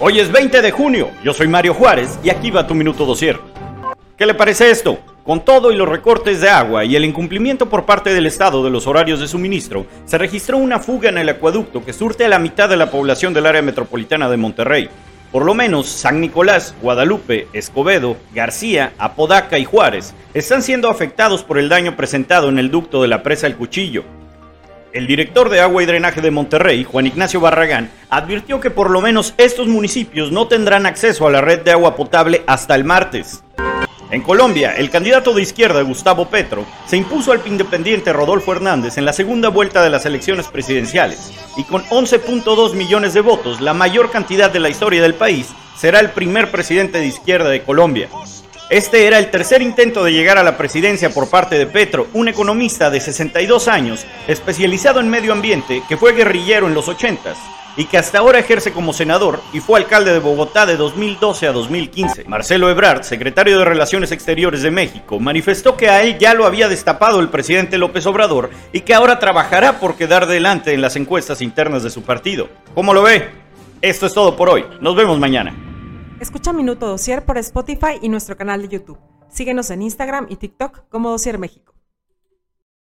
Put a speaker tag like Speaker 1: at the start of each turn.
Speaker 1: Hoy es 20 de junio, yo soy Mario Juárez y aquí va tu minuto dosier. ¿Qué le parece esto? Con todo y los recortes de agua y el incumplimiento por parte del Estado de los horarios de suministro, se registró una fuga en el acueducto que surte a la mitad de la población del área metropolitana de Monterrey. Por lo menos San Nicolás, Guadalupe, Escobedo, García, Apodaca y Juárez están siendo afectados por el daño presentado en el ducto de la presa El Cuchillo, el director de Agua y Drenaje de Monterrey, Juan Ignacio Barragán, advirtió que por lo menos estos municipios no tendrán acceso a la red de agua potable hasta el martes. En Colombia, el candidato de izquierda Gustavo Petro se impuso al independiente Rodolfo Hernández en la segunda vuelta de las elecciones presidenciales y con 11.2 millones de votos, la mayor cantidad de la historia del país, será el primer presidente de izquierda de Colombia. Este era el tercer intento de llegar a la presidencia por parte de Petro, un economista de 62 años, especializado en medio ambiente, que fue guerrillero en los 80s y que hasta ahora ejerce como senador y fue alcalde de Bogotá de 2012 a 2015. Marcelo Ebrard, secretario de Relaciones Exteriores de México, manifestó que a él ya lo había destapado el presidente López Obrador y que ahora trabajará por quedar delante en las encuestas internas de su partido. ¿Cómo lo ve? Esto es todo por hoy. Nos vemos mañana.
Speaker 2: Escucha Minuto Dosier por Spotify y nuestro canal de YouTube. Síguenos en Instagram y TikTok como Dosier México.